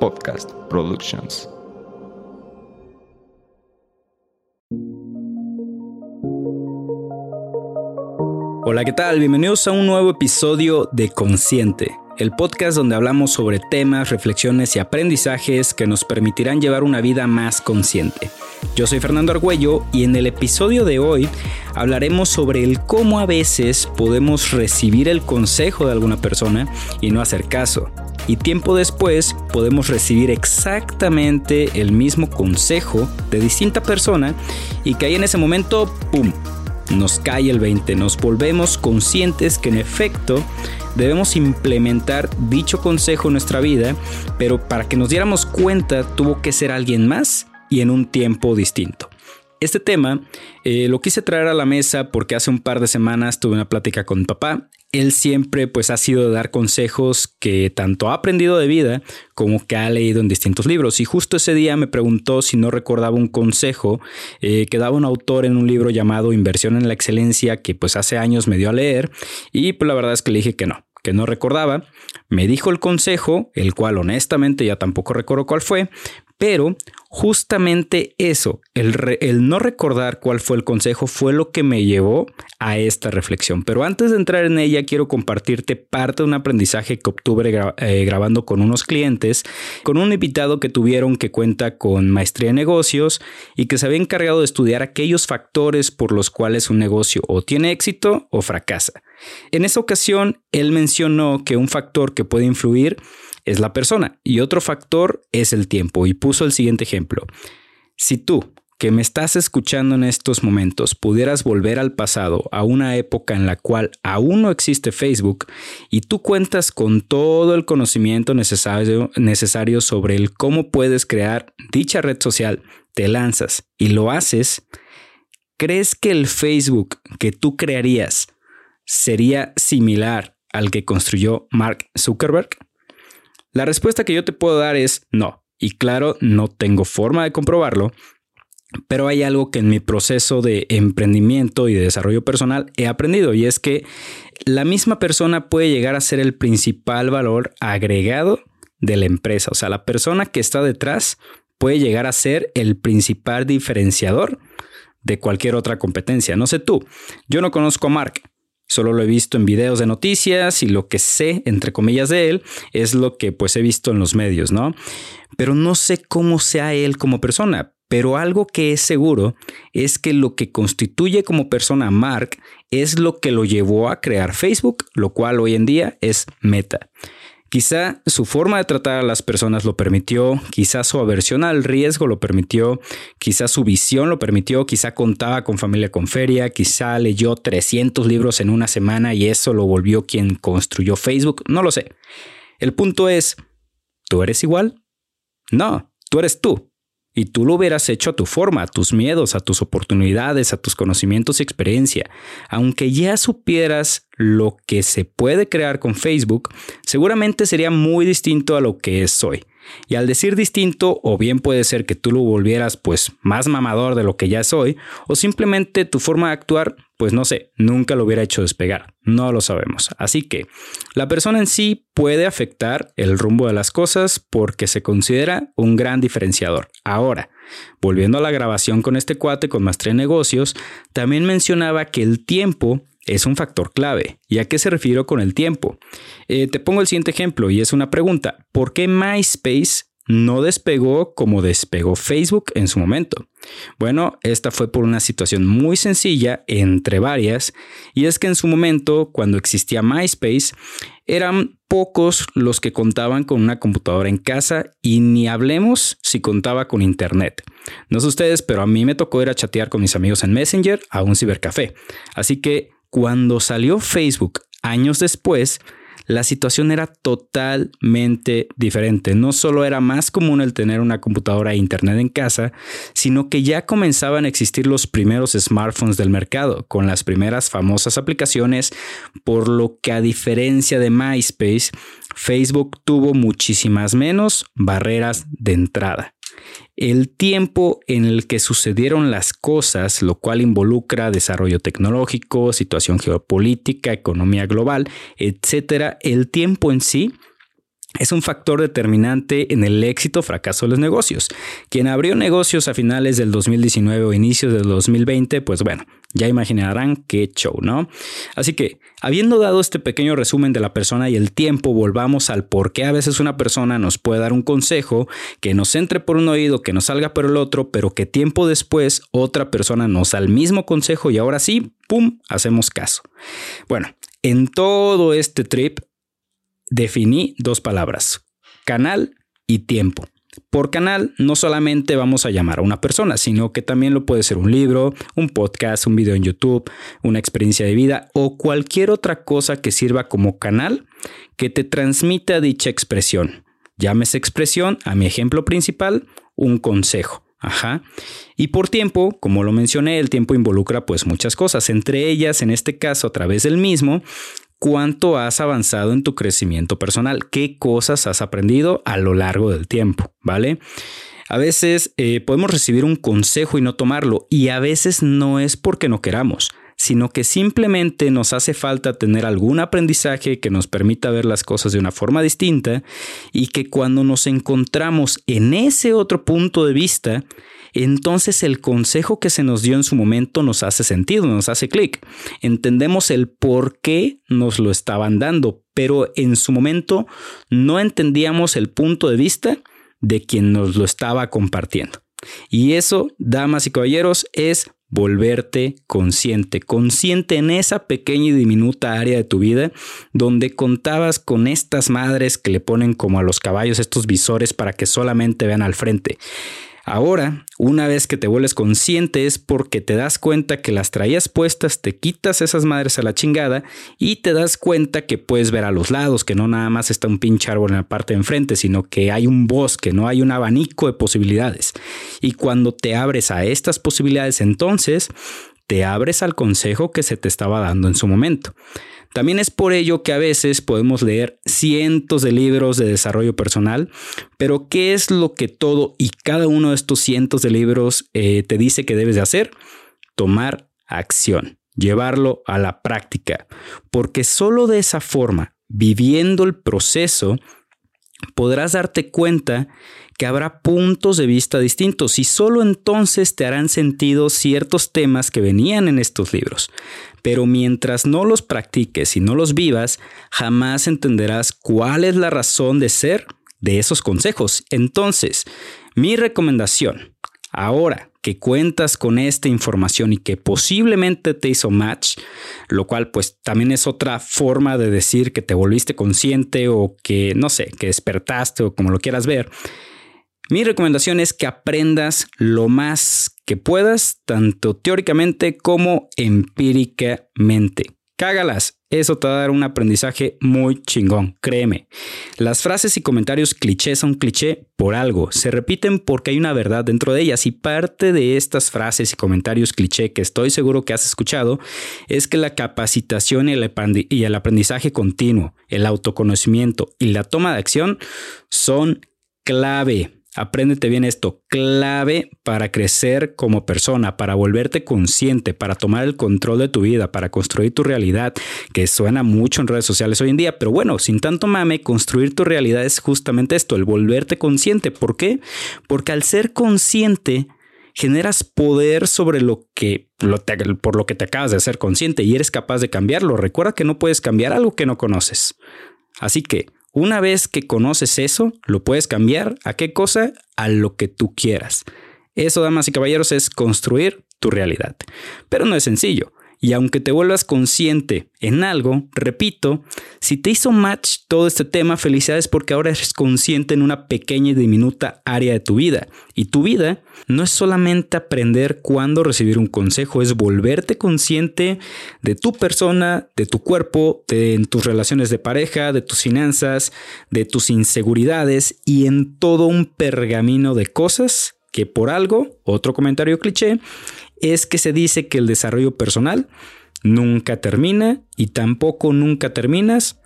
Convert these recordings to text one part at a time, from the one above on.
Podcast Productions. Hola, ¿qué tal? Bienvenidos a un nuevo episodio de Consciente, el podcast donde hablamos sobre temas, reflexiones y aprendizajes que nos permitirán llevar una vida más consciente. Yo soy Fernando Argüello y en el episodio de hoy hablaremos sobre el cómo a veces podemos recibir el consejo de alguna persona y no hacer caso. Y tiempo después podemos recibir exactamente el mismo consejo de distinta persona y que ahí en ese momento, ¡pum!, nos cae el 20, nos volvemos conscientes que en efecto debemos implementar dicho consejo en nuestra vida, pero para que nos diéramos cuenta tuvo que ser alguien más y en un tiempo distinto. Este tema eh, lo quise traer a la mesa porque hace un par de semanas tuve una plática con mi papá. Él siempre pues ha sido dar consejos que tanto ha aprendido de vida como que ha leído en distintos libros. Y justo ese día me preguntó si no recordaba un consejo eh, que daba un autor en un libro llamado Inversión en la Excelencia que pues hace años me dio a leer. Y pues la verdad es que le dije que no, que no recordaba. Me dijo el consejo, el cual honestamente ya tampoco recuerdo cuál fue, pero justamente eso, el, no recordar cuál fue el consejo, fue lo que me llevó a esta reflexión. Pero antes de entrar en ella, quiero compartirte parte de un aprendizaje que obtuve eh, grabando con unos clientes, con un invitado que tuvieron que cuenta con maestría en negocios y que se había encargado de estudiar aquellos factores por los cuales un negocio o tiene éxito o fracasa. En esa ocasión, él mencionó que un factor que puede influir es la persona y otro factor es el tiempo. Y puso el siguiente ejemplo. Si tú, que me estás escuchando en estos momentos, pudieras volver al pasado, a una época en la cual aún no existe Facebook, y tú cuentas con todo el conocimiento necesario, necesario sobre el cómo puedes crear dicha red social, te lanzas y lo haces, ¿crees que el Facebook que tú crearías sería similar al que construyó Mark Zuckerberg? La respuesta que yo te puedo dar es no. Y claro, no tengo forma de comprobarlo, pero hay algo que en mi proceso de emprendimiento y de desarrollo personal he aprendido y es que la misma persona puede llegar a ser el principal valor agregado de la empresa. O sea, la persona que está detrás puede llegar a ser el principal diferenciador de cualquier otra competencia. No sé tú, yo no conozco a Mark, Solo lo he visto en videos de noticias y lo que sé, entre comillas, de él es lo que pues he visto en los medios, ¿no? Pero no sé cómo sea él como persona. Pero algo que es seguro es que lo que constituye como persona Mark es lo que lo llevó a crear Facebook, lo cual hoy en día es Meta. Quizá su forma de tratar a las personas lo permitió, quizá su aversión al riesgo lo permitió, quizá su visión lo permitió, quizá contaba con familia con feria, quizá leyó 300 libros en una semana y eso lo volvió quien construyó Facebook, no lo sé. El punto es, ¿tú eres igual? No, tú eres tú y tú lo hubieras hecho a tu forma, a tus miedos, a tus oportunidades, a tus conocimientos y experiencia. Aunque ya supieras lo que se puede crear con Facebook, seguramente sería muy distinto a lo que es hoy. Y al decir distinto, o bien puede ser que tú lo volvieras pues más mamador de lo que ya soy, o simplemente tu forma de actuar, pues no sé, nunca lo hubiera hecho despegar. No lo sabemos. Así que la persona en sí puede afectar el rumbo de las cosas porque se considera un gran diferenciador. Ahora, volviendo a la grabación con este cuate con maestría en negocios, también mencionaba que el tiempo es un factor clave. ¿Y a qué se refiero con el tiempo? Eh, te pongo el siguiente ejemplo y es una pregunta. ¿Por qué MySpace no despegó como despegó Facebook en su momento? Bueno, esta fue por una situación muy sencilla entre varias, y es que en su momento, cuando existía MySpace, eran pocos los que contaban con una computadora en casa y ni hablemos si contaba con internet. No sé ustedes, pero a mí me tocó ir a chatear con mis amigos en Messenger a un cibercafé. Así que cuando salió Facebook años después, la situación era totalmente diferente. No solo era más común el tener una computadora e internet en casa, sino que ya comenzaban a existir los primeros smartphones del mercado, con las primeras famosas aplicaciones, por lo que a diferencia de MySpace, Facebook tuvo muchísimas menos barreras de entrada el tiempo en el que sucedieron las cosas, lo cual involucra desarrollo tecnológico, situación geopolítica, economía global, etcétera, el tiempo en sí es un factor determinante en el éxito o fracaso de los negocios. Quien abrió negocios a finales del 2019 o inicios del 2020, pues bueno, ya imaginarán qué show, ¿no? Así que, habiendo dado este pequeño resumen de la persona y el tiempo, volvamos al por qué a veces una persona nos puede dar un consejo que nos entre por un oído, que nos salga por el otro, pero que tiempo después otra persona nos da el mismo consejo y ahora sí, ¡pum!, hacemos caso. Bueno, en todo este trip definí dos palabras, canal y tiempo. Por canal no solamente vamos a llamar a una persona, sino que también lo puede ser un libro, un podcast, un video en YouTube, una experiencia de vida o cualquier otra cosa que sirva como canal que te transmita dicha expresión. Llámese expresión a mi ejemplo principal, un consejo. Ajá. Y por tiempo, como lo mencioné, el tiempo involucra pues muchas cosas, entre ellas, en este caso, a través del mismo, cuánto has avanzado en tu crecimiento personal, qué cosas has aprendido a lo largo del tiempo, ¿vale? A veces eh, podemos recibir un consejo y no tomarlo, y a veces no es porque no queramos, sino que simplemente nos hace falta tener algún aprendizaje que nos permita ver las cosas de una forma distinta y que cuando nos encontramos en ese otro punto de vista, entonces el consejo que se nos dio en su momento nos hace sentido, nos hace clic. Entendemos el por qué nos lo estaban dando, pero en su momento no entendíamos el punto de vista de quien nos lo estaba compartiendo. Y eso, damas y caballeros, es volverte consciente, consciente en esa pequeña y diminuta área de tu vida donde contabas con estas madres que le ponen como a los caballos estos visores para que solamente vean al frente. Ahora, una vez que te vuelves consciente es porque te das cuenta que las traías puestas, te quitas esas madres a la chingada y te das cuenta que puedes ver a los lados, que no nada más está un pinche árbol en la parte de enfrente, sino que hay un bosque, no hay un abanico de posibilidades. Y cuando te abres a estas posibilidades, entonces te abres al consejo que se te estaba dando en su momento. También es por ello que a veces podemos leer cientos de libros de desarrollo personal, pero ¿qué es lo que todo y cada uno de estos cientos de libros eh, te dice que debes de hacer? Tomar acción, llevarlo a la práctica, porque solo de esa forma, viviendo el proceso, podrás darte cuenta que habrá puntos de vista distintos y solo entonces te harán sentido ciertos temas que venían en estos libros. Pero mientras no los practiques y no los vivas, jamás entenderás cuál es la razón de ser de esos consejos. Entonces, mi recomendación, ahora que cuentas con esta información y que posiblemente te hizo match, lo cual pues también es otra forma de decir que te volviste consciente o que, no sé, que despertaste o como lo quieras ver, mi recomendación es que aprendas lo más que puedas, tanto teóricamente como empíricamente. Cágalas, eso te va a dar un aprendizaje muy chingón, créeme. Las frases y comentarios cliché son cliché por algo, se repiten porque hay una verdad dentro de ellas y parte de estas frases y comentarios cliché que estoy seguro que has escuchado es que la capacitación y el aprendizaje continuo, el autoconocimiento y la toma de acción son clave Apréndete bien esto, clave para crecer como persona, para volverte consciente, para tomar el control de tu vida, para construir tu realidad, que suena mucho en redes sociales hoy en día, pero bueno, sin tanto mame, construir tu realidad es justamente esto, el volverte consciente. ¿Por qué? Porque al ser consciente, generas poder sobre lo que por lo que te acabas de hacer consciente y eres capaz de cambiarlo. Recuerda que no puedes cambiar algo que no conoces. Así que una vez que conoces eso, lo puedes cambiar a qué cosa? A lo que tú quieras. Eso, damas y caballeros, es construir tu realidad. Pero no es sencillo. Y aunque te vuelvas consciente en algo, repito, si te hizo match todo este tema, felicidades porque ahora eres consciente en una pequeña y diminuta área de tu vida. Y tu vida no es solamente aprender cuándo recibir un consejo, es volverte consciente de tu persona, de tu cuerpo, de tus relaciones de pareja, de tus finanzas, de tus inseguridades y en todo un pergamino de cosas que por algo, otro comentario cliché, es que se dice que el desarrollo personal nunca termina y tampoco nunca terminas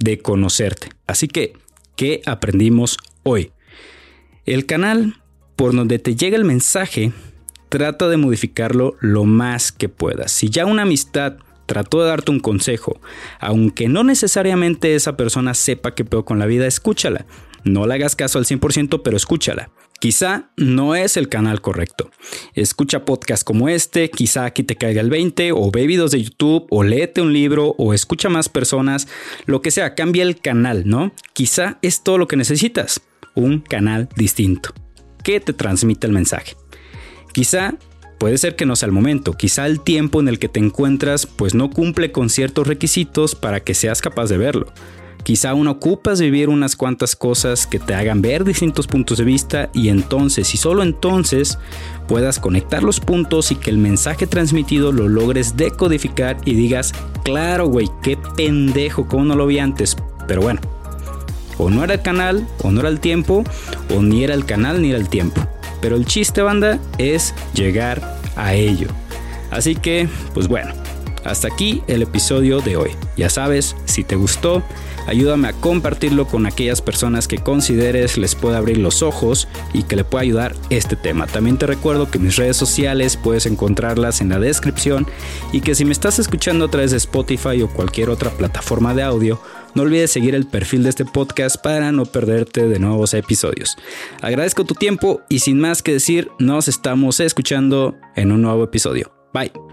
de conocerte. Así que, ¿qué aprendimos hoy? El canal por donde te llega el mensaje, trata de modificarlo lo más que puedas. Si ya una amistad trató de darte un consejo, aunque no necesariamente esa persona sepa qué peor con la vida, escúchala. No le hagas caso al 100%, pero escúchala. Quizá no es el canal correcto. Escucha podcasts como este, quizá aquí te caiga el 20, o ve videos de YouTube, o léete un libro, o escucha más personas, lo que sea, cambia el canal, ¿no? Quizá es todo lo que necesitas, un canal distinto, que te transmite el mensaje. Quizá puede ser que no sea el momento, quizá el tiempo en el que te encuentras pues no cumple con ciertos requisitos para que seas capaz de verlo. Quizá aún ocupas vivir unas cuantas cosas que te hagan ver distintos puntos de vista y entonces y solo entonces puedas conectar los puntos y que el mensaje transmitido lo logres decodificar y digas, claro güey, qué pendejo, cómo no lo vi antes. Pero bueno, o no era el canal, o no era el tiempo, o ni era el canal ni era el tiempo. Pero el chiste banda es llegar a ello. Así que, pues bueno, hasta aquí el episodio de hoy. Ya sabes, si te gustó, ayúdame a compartirlo con aquellas personas que consideres les pueda abrir los ojos y que le pueda ayudar este tema. También te recuerdo que mis redes sociales puedes encontrarlas en la descripción y que si me estás escuchando a través de Spotify o cualquier otra plataforma de audio, no olvides seguir el perfil de este podcast para no perderte de nuevos episodios. Agradezco tu tiempo y sin más que decir, nos estamos escuchando en un nuevo episodio. Bye.